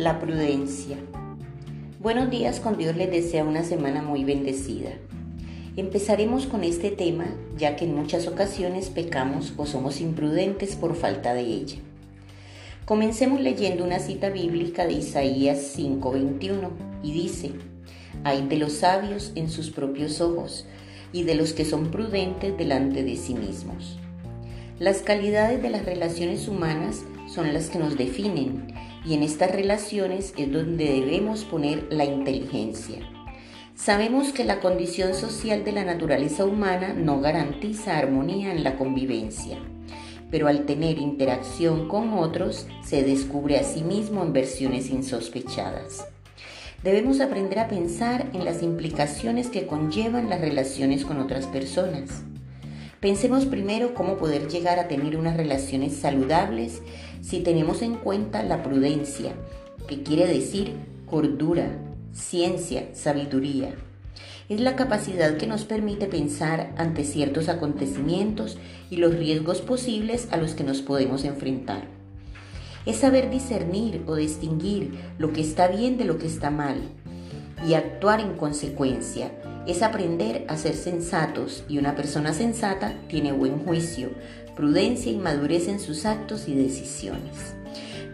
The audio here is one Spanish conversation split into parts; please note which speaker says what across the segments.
Speaker 1: La prudencia. Buenos días, con Dios les desea una semana muy bendecida. Empezaremos con este tema ya que en muchas ocasiones pecamos o somos imprudentes por falta de ella. Comencemos leyendo una cita bíblica de Isaías 5:21 y dice, hay de los sabios en sus propios ojos y de los que son prudentes delante de sí mismos. Las calidades de las relaciones humanas son las que nos definen y en estas relaciones es donde debemos poner la inteligencia. Sabemos que la condición social de la naturaleza humana no garantiza armonía en la convivencia, pero al tener interacción con otros se descubre a sí mismo en versiones insospechadas. Debemos aprender a pensar en las implicaciones que conllevan las relaciones con otras personas. Pensemos primero cómo poder llegar a tener unas relaciones saludables si tenemos en cuenta la prudencia, que quiere decir cordura, ciencia, sabiduría. Es la capacidad que nos permite pensar ante ciertos acontecimientos y los riesgos posibles a los que nos podemos enfrentar. Es saber discernir o distinguir lo que está bien de lo que está mal y actuar en consecuencia es aprender a ser sensatos y una persona sensata tiene buen juicio, prudencia y madurez en sus actos y decisiones.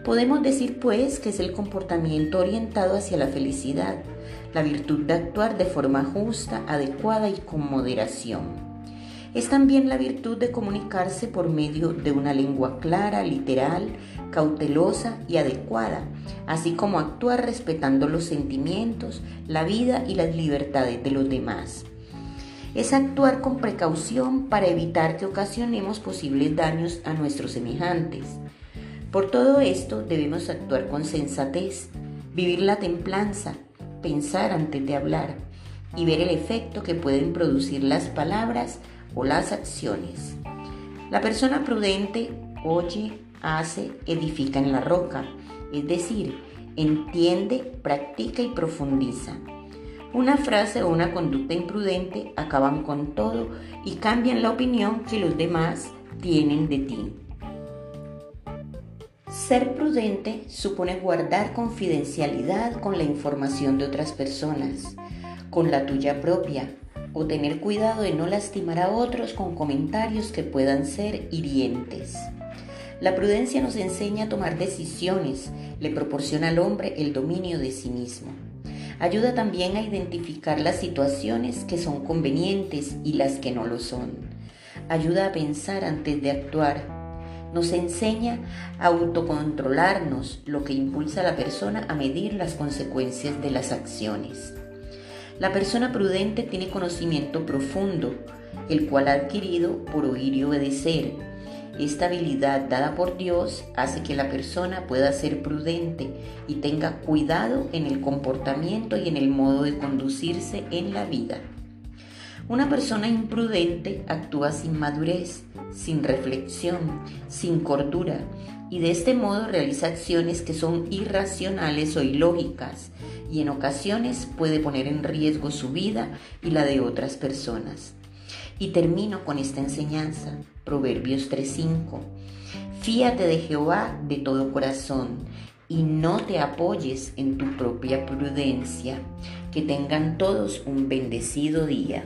Speaker 1: Podemos decir pues que es el comportamiento orientado hacia la felicidad, la virtud de actuar de forma justa, adecuada y con moderación. Es también la virtud de comunicarse por medio de una lengua clara, literal, cautelosa y adecuada, así como actuar respetando los sentimientos, la vida y las libertades de los demás. Es actuar con precaución para evitar que ocasionemos posibles daños a nuestros semejantes. Por todo esto debemos actuar con sensatez, vivir la templanza, pensar antes de hablar y ver el efecto que pueden producir las palabras o las acciones. La persona prudente oye, hace, edifica en la roca, es decir, entiende, practica y profundiza. Una frase o una conducta imprudente acaban con todo y cambian la opinión que los demás tienen de ti. Ser prudente supone guardar confidencialidad con la información de otras personas, con la tuya propia, o tener cuidado de no lastimar a otros con comentarios que puedan ser hirientes. La prudencia nos enseña a tomar decisiones, le proporciona al hombre el dominio de sí mismo. Ayuda también a identificar las situaciones que son convenientes y las que no lo son. Ayuda a pensar antes de actuar. Nos enseña a autocontrolarnos, lo que impulsa a la persona a medir las consecuencias de las acciones. La persona prudente tiene conocimiento profundo, el cual ha adquirido por oír y obedecer. Esta habilidad dada por Dios hace que la persona pueda ser prudente y tenga cuidado en el comportamiento y en el modo de conducirse en la vida. Una persona imprudente actúa sin madurez, sin reflexión, sin cordura y de este modo realiza acciones que son irracionales o ilógicas y en ocasiones puede poner en riesgo su vida y la de otras personas. Y termino con esta enseñanza, Proverbios 3:5. Fíate de Jehová de todo corazón y no te apoyes en tu propia prudencia. Que tengan todos un bendecido día.